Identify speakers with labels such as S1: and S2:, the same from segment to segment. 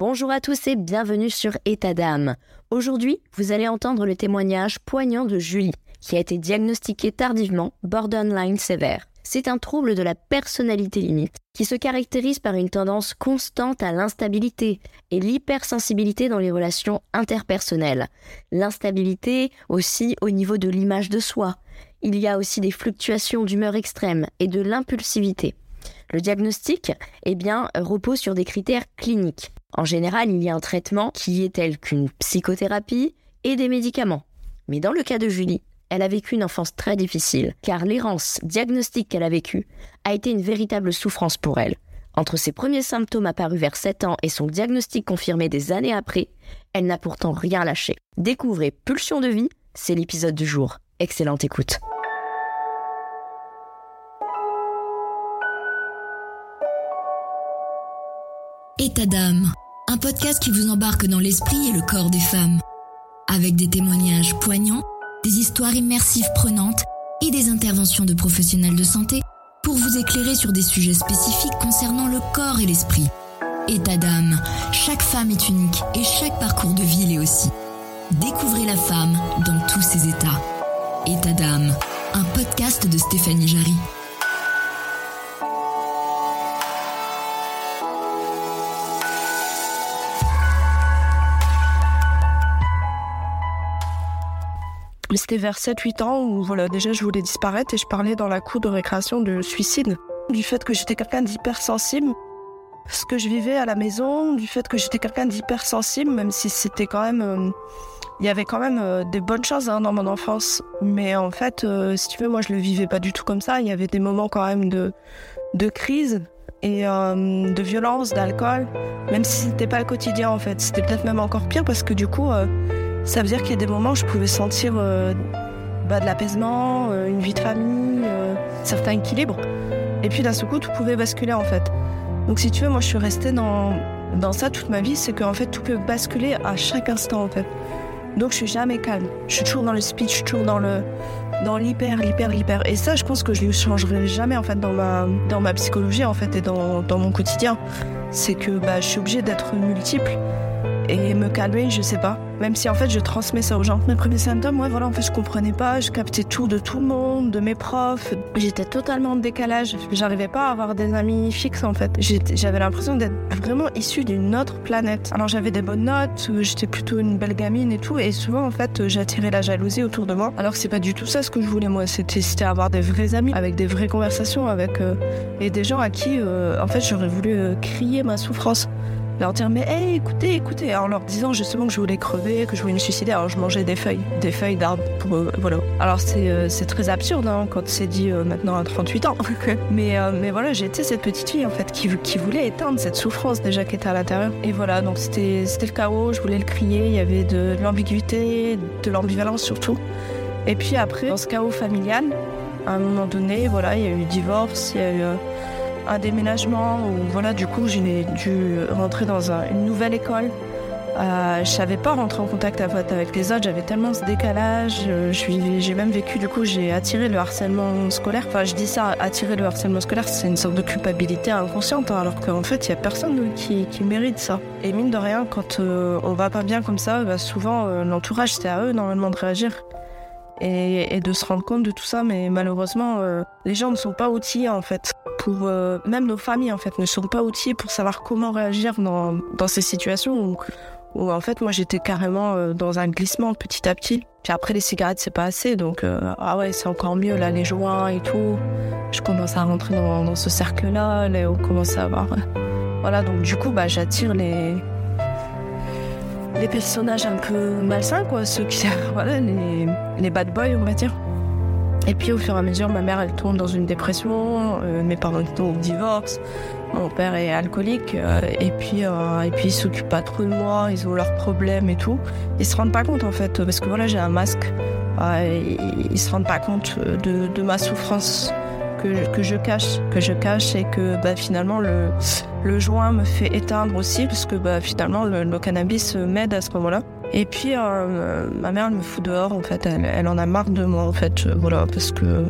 S1: Bonjour à tous et bienvenue sur État d'âme. Aujourd'hui, vous allez entendre le témoignage poignant de Julie, qui a été diagnostiquée tardivement borderline sévère. C'est un trouble de la personnalité limite qui se caractérise par une tendance constante à l'instabilité et l'hypersensibilité dans les relations interpersonnelles. L'instabilité aussi au niveau de l'image de soi. Il y a aussi des fluctuations d'humeur extrême et de l'impulsivité. Le diagnostic, eh bien, repose sur des critères cliniques. En général, il y a un traitement qui est tel qu'une psychothérapie et des médicaments. Mais dans le cas de Julie, elle a vécu une enfance très difficile, car l'errance diagnostique qu'elle a vécue a été une véritable souffrance pour elle. Entre ses premiers symptômes apparus vers 7 ans et son diagnostic confirmé des années après, elle n'a pourtant rien lâché. Découvrez Pulsion de vie, c'est l'épisode du jour. Excellente écoute.
S2: État d'âme, un podcast qui vous embarque dans l'esprit et le corps des femmes, avec des témoignages poignants, des histoires immersives prenantes et des interventions de professionnels de santé pour vous éclairer sur des sujets spécifiques concernant le corps et l'esprit. État d'âme, chaque femme est unique et chaque parcours de vie l'est aussi. Découvrez la femme dans tous ses états. État d'âme, un podcast de Stéphanie Jarry.
S3: C'était vers 7-8 ans où voilà, déjà je voulais disparaître et je parlais dans la cour de récréation de suicide. Du fait que j'étais quelqu'un d'hypersensible, ce que je vivais à la maison, du fait que j'étais quelqu'un d'hypersensible, même si c'était quand même... Euh, il y avait quand même euh, des bonnes choses hein, dans mon enfance. Mais en fait, euh, si tu veux, moi je le vivais pas du tout comme ça. Il y avait des moments quand même de, de crise et de violence, d'alcool, même si c'était pas le quotidien en fait. C'était peut-être même encore pire parce que du coup ça veut dire qu'il y a des moments où je pouvais sentir euh, bah, de l'apaisement, euh, une vie de famille, euh, certain équilibre. Et puis d'un seul coup, tout pouvait basculer en fait. Donc si tu veux, moi je suis restée dans, dans ça toute ma vie, c'est qu'en fait tout peut basculer à chaque instant en fait. Donc je suis jamais calme. Je suis toujours dans le speech, je suis toujours dans le dans l'hyper, l'hyper, l'hyper. Et ça, je pense que je ne changerai jamais en fait dans ma dans ma psychologie en fait et dans, dans mon quotidien. C'est que bah, je suis obligée d'être multiple et me calmer, je sais pas. Même si en fait je transmets ça aux gens. Mes premiers symptômes, ouais, voilà, en fait je comprenais pas, je captais tout de tout le monde, de mes profs. J'étais totalement en décalage. J'arrivais pas à avoir des amis fixes en fait. J'avais l'impression d'être vraiment issue d'une autre planète. Alors j'avais des bonnes notes, j'étais plutôt une belle gamine et tout, et souvent en fait j'attirais la jalousie autour de moi. Alors que c'est pas du tout ça ce que je voulais moi. C'était avoir des vrais amis, avec des vraies conversations, avec euh, et des gens à qui euh, en fait j'aurais voulu euh, crier ma souffrance leur dire mais hey, écoutez, écoutez, en leur disant justement que je voulais crever, que je voulais me suicider, alors je mangeais des feuilles, des feuilles d'arbres pour euh, voilà. Alors c'est euh, très absurde hein, quand c'est dit euh, maintenant à 38 ans, mais mais voilà été cette petite fille en fait qui qui voulait éteindre cette souffrance déjà qui était à l'intérieur et voilà donc c'était le chaos, je voulais le crier, il y avait de, de l'ambiguïté, de l'ambivalence surtout. Et puis après dans ce chaos familial, à un moment donné voilà il y a eu divorce, il y a eu un déménagement où voilà du coup j'ai dû rentrer dans une nouvelle école. Euh, je savais pas rentrer en contact avec les autres, j'avais tellement ce décalage. Euh, j'ai même vécu, du coup, j'ai attiré le harcèlement scolaire. Enfin, je dis ça, attirer le harcèlement scolaire, c'est une sorte de culpabilité inconsciente, hein, alors qu'en fait, il y a personne qui, mérite ça. Et mine de rien, quand euh, on va pas bien comme ça, bah, souvent euh, l'entourage, c'est à eux normalement de réagir et, de se rendre compte de tout ça. Mais malheureusement, les gens ne sont pas outillés en fait. Pour, euh, même nos familles en fait ne sont pas outillés pour savoir comment réagir dans, dans ces situations où, en fait moi j'étais carrément euh, dans un glissement petit à petit. Puis après les cigarettes c'est pas assez donc ah ouais c'est encore mieux là les joints et tout. Je commence à rentrer dans, dans ce cercle là, là on commence à avoir voilà donc du coup bah j'attire les les personnages un peu malsains, quoi, ceux qui, voilà, les, les bad boys, on va dire. Et puis au fur et à mesure, ma mère elle tombe dans une dépression, euh, mes parents tombent au divorce, mon père est alcoolique, euh, et puis euh, et puis ils s'occupent pas trop de moi, ils ont leurs problèmes et tout. Ils se rendent pas compte en fait, parce que voilà j'ai un masque, ils, ils se rendent pas compte de, de ma souffrance que, je cache, que je cache et que bah, finalement le, le joint me fait éteindre aussi parce que bah, finalement le, cannabis m'aide à ce moment-là. Et puis euh, ma mère elle me fout dehors en fait, elle, en a marre de moi en fait, voilà parce que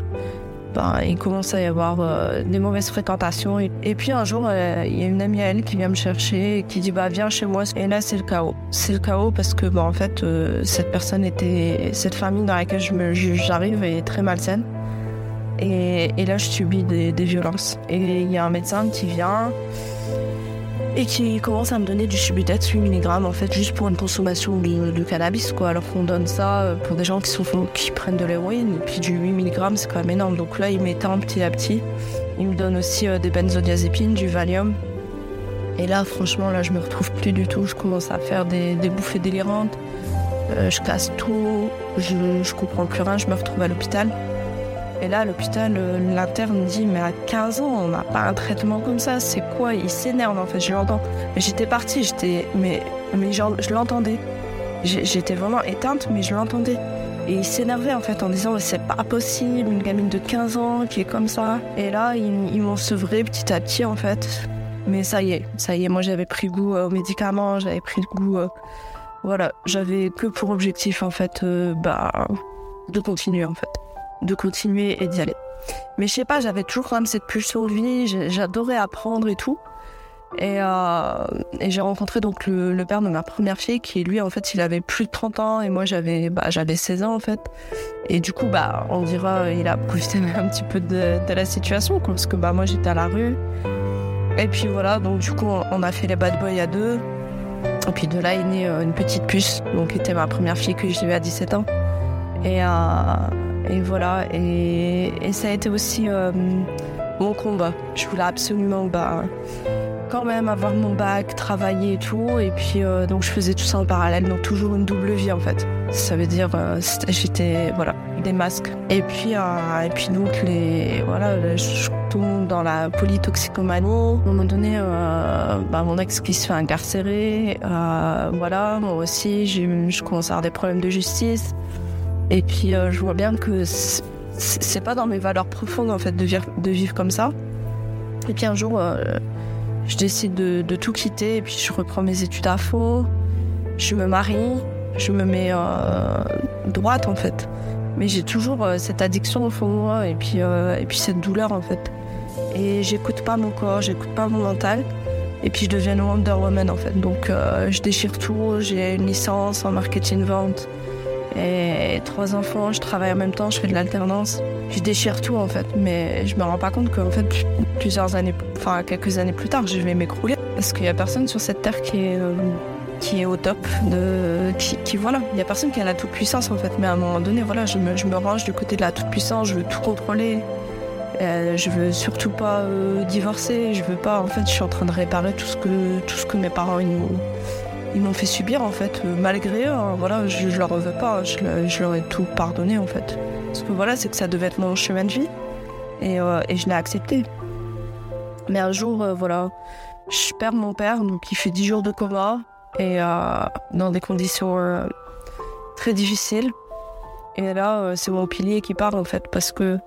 S3: ben, il commence à y avoir euh, des mauvaises fréquentations. Et, puis un jour, euh, il y a une amie à elle qui vient me chercher et qui dit bah viens chez moi. Et là, c'est le chaos. C'est le chaos parce que bah, en fait, euh, cette personne était, cette famille dans laquelle j'arrive est très malsaine. Et, et là, je subis des, des violences. Et il y a un médecin qui vient et qui commence à me donner du Subutex 8 mg en fait juste pour une consommation de, cannabis quoi. Alors qu'on donne ça euh, pour des gens qui prennent de l'héroïne et puis du 8 mg c'est quand même énorme. Donc là il m'éteint petit à petit. Il me donne aussi euh, des benzodiazépines du Valium. Et là franchement là je me retrouve plus du tout. Je commence à faire des, bouffées délirantes. Euh, je casse tout. Je, je comprends plus rien. Je me retrouve à l'hôpital et là, l'hôpital, euh, l'interne dit Mais à 15 ans, on n'a pas un traitement comme ça, c'est quoi? Il s'énerve en fait, je l'entends. Mais j'étais partie, j'étais. Mais, mais genre, je l'entendais. J'étais vraiment éteinte, mais je l'entendais. Et il s'énervait en fait en disant C'est pas possible, une gamine de 15 ans qui est comme ça. Et là, ils, m'ont sevré petit à petit en fait. Mais ça y est, ça y est, moi j'avais pris goût euh, aux médicaments, j'avais pris goût. Euh, voilà, j'avais que pour objectif en fait, bah, de continuer en fait de continuer et d'y aller. Mais je sais pas, j'avais toujours quand même cette pulsion de vie, j'adorais apprendre et tout. Et, euh, j'ai rencontré donc le, père de ma première fille qui lui en fait il avait plus de 30 ans et moi j'avais bah, j'avais 16 ans en fait. Et du coup bah on dira il a profité un petit peu de, la situation parce que bah moi j'étais à la rue. Et puis voilà donc du coup on a fait les bad boys à deux. Et puis de là est née euh, une petite puce donc qui était ma première fille que j'ai eu à 17 ans. Et, euh, et voilà, et, ça a été aussi euh, mon combat. Je voulais absolument bah, quand même avoir mon bac, travailler et tout. Et puis euh, donc je faisais tout ça en parallèle, donc toujours une double vie en fait. Ça veut dire euh, j'étais voilà des masques. Et puis et puis donc les voilà je tombe dans la polytoxicomanie. À un moment donné, bah, mon ex qui se fait incarcérer, voilà moi aussi je commence à avoir des problèmes de justice. Et puis euh, je vois bien que c'est pas dans mes valeurs profondes en fait de vivre, comme ça. Et puis un jour, euh, je décide de, tout quitter et puis je reprends mes études à fond. Je me marie, je me mets euh, droite en fait. Mais j'ai toujours cette addiction au fond de moi et puis, et puis cette douleur en fait. Et j'écoute pas mon corps, j'écoute pas mon mental. Et puis je deviens Wonder Woman en fait. Donc je déchire tout, j'ai une licence en marketing vente. Et trois enfants, je travaille en même temps, je fais de l'alternance. Je déchire tout en fait, mais je me rends pas compte qu'en fait, plusieurs années, enfin quelques années plus tard, je vais m'écrouler. Parce qu'il y a personne sur cette terre qui est, euh, qui est au top, de, qui, voilà, il y a personne qui a la toute puissance en fait. Mais à un moment donné, voilà, je me, je me range du côté de la toute puissance, je veux tout contrôler. Euh, je veux surtout pas euh, divorcer, je veux pas, en fait, je suis en train de réparer tout ce que, tout ce que mes parents ils ils m'ont fait subir en fait, euh, malgré eux. Hein. voilà, je, je, leur veux pas, je, leur ai tout pardonné en fait. Parce que voilà, c'est que ça devait être mon chemin de vie et, euh, je l'ai accepté. Mais un jour, euh, voilà, je perds mon père, donc il fait 10 jours de coma et dans des conditions très difficiles. Et là, c'est mon pilier qui parle en fait, parce que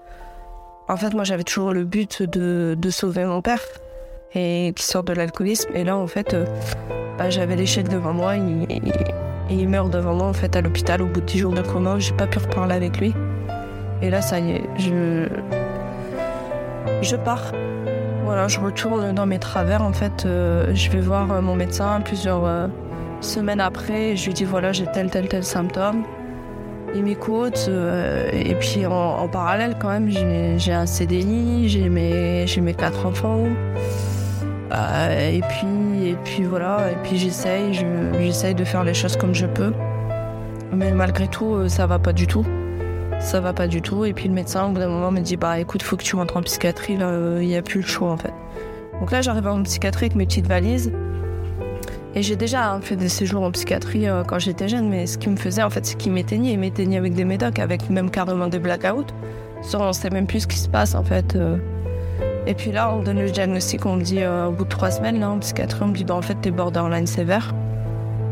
S3: en fait, moi j'avais toujours le but de sauver mon père et qui sort de l'alcoolisme. Et là, en fait, bah, j'avais l'échelle devant moi et, il meurt devant moi en fait à l'hôpital au bout de 10 jours de coma. J'ai pas pu reparler avec lui. Et là, ça y est, je, je pars. Voilà, je retourne dans mes travers. En fait, euh, je vais voir euh, mon médecin plusieurs euh, semaines après. Je lui dis voilà, j'ai tel, tel, tel symptôme. Il m'écoute. et puis en, parallèle, quand même, j'ai un CDI, j'ai mes, mes quatre enfants. Euh, et puis, et puis voilà, et puis j'essaye, j'essaye de faire les choses comme je peux. Mais malgré tout, euh, ça va pas du tout. Ça va pas du tout. Et puis le médecin, au bout d'un moment, me dit Bah écoute, faut que tu rentres en psychiatrie, là, euh, il n'y a plus le choix en fait. Donc là, j'arrive en psychiatrie avec mes petites valises. Et j'ai déjà hein, fait des séjours en psychiatrie quand j'étais jeune, mais ce qui me faisait, en fait, c'est qu'il m'éteignait. Il m'éteignait avec des médocs, avec même carrément des blackouts. On sait même plus ce qui se passe, en fait. Et puis là, on donne le diagnostic, on me dit euh, au bout de trois semaines, là, en psychiatrie, on me dit bah, en fait, t'es borderline sévère.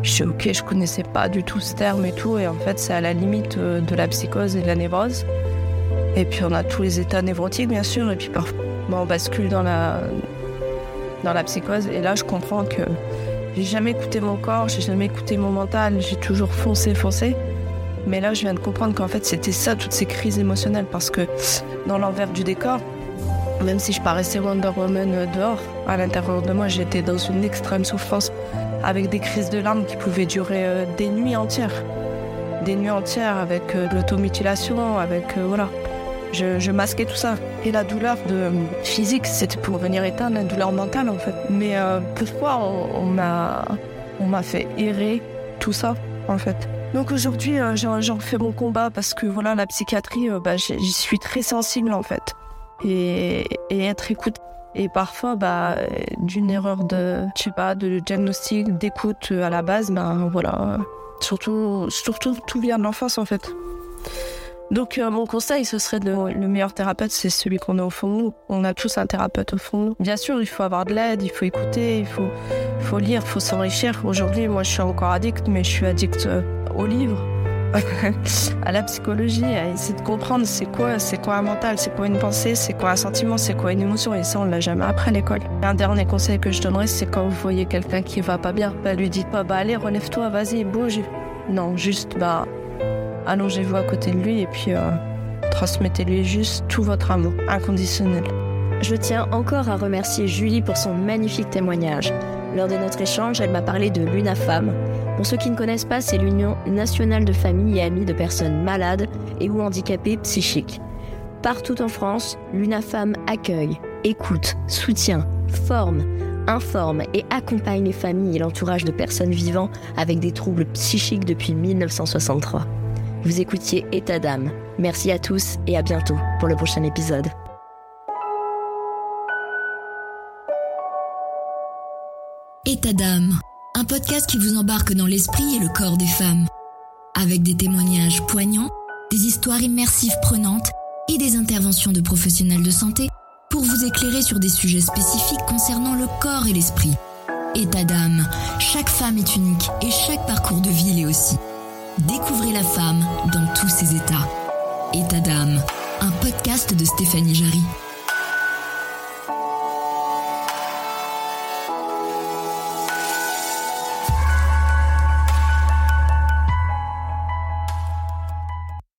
S3: Je suis ok, je connaissais pas du tout ce terme et tout, et en fait, c'est à la limite euh, de la psychose et de la névrose. Et puis, on a tous les états névrotiques, bien sûr, et puis parfois, bah, on bascule dans la, dans la psychose. Et là, je comprends que j'ai jamais écouté mon corps, j'ai jamais écouté mon mental, j'ai toujours foncé, foncé. Mais là, je viens de comprendre qu'en fait, c'était ça, toutes ces crises émotionnelles. Parce que dans l'envers du décor, même si je paraissais Wonder Woman euh, dehors, à l'intérieur de moi, j'étais dans une extrême souffrance avec des crises de larmes qui pouvaient durer euh, des nuits entières. Des nuits entières avec euh, l'automutilation, avec. voilà. Je, masquais tout ça. Et la douleur de physique, c'était pour venir éteindre la douleur mentale en fait. Mais pourquoi on, m'a on m'a fait errer tout ça en fait? Donc aujourd'hui, j'en fais mon combat parce que voilà, la psychiatrie, bah, j'y suis très sensible en fait et, être écouté. Et parfois, bah, d'une erreur de, je sais pas, de diagnostic, d'écoute à la base, ben voilà. Surtout, surtout, tout vient de l'enfance en fait. Donc euh, mon conseil, ce serait de le meilleur thérapeute, c'est celui qu'on a au fond. On a tous un thérapeute au fond. Bien sûr, il faut avoir de l'aide, il faut écouter, il faut, faut lire, il faut s'enrichir. Aujourd'hui, moi, je suis encore addict, mais je suis addict euh, aux livres. à la psychologie, à essayer de comprendre c'est quoi, c'est quoi un mental, c'est quoi une pensée, c'est quoi un sentiment, c'est quoi une émotion. Et ça, on l'a jamais appris à l'école. Un dernier conseil que je donnerais, c'est quand vous voyez quelqu'un qui va pas bien, bah, lui dites pas, bah allez, relève-toi, vas-y, bouge. Non, juste, bah, allongez-vous à côté de lui et puis euh, transmettez-lui juste tout votre amour inconditionnel.
S1: Je tiens encore à remercier Julie pour son magnifique témoignage. Lors de notre échange, elle m'a parlé de l'UNAFAM. Pour ceux qui ne connaissent pas, c'est l'Union nationale de familles et amis de personnes malades et ou handicapées psychiques. Partout en France, l'UNAFAM accueille, écoute, soutient, forme, informe et accompagne les familles et l'entourage de personnes vivant avec des troubles psychiques depuis 1963. Vous écoutiez État d'âme. Merci à tous et à bientôt pour le prochain épisode.
S2: État d'âme, un podcast qui vous embarque dans l'esprit et le corps des femmes, avec des témoignages poignants, des histoires immersives prenantes et des interventions de professionnels de santé pour vous éclairer sur des sujets spécifiques concernant le corps et l'esprit. État d'âme, chaque femme est unique et chaque parcours de vie l'est aussi. Découvrez la femme dans tous ses états. État d'âme, un podcast de Stéphanie Jarry.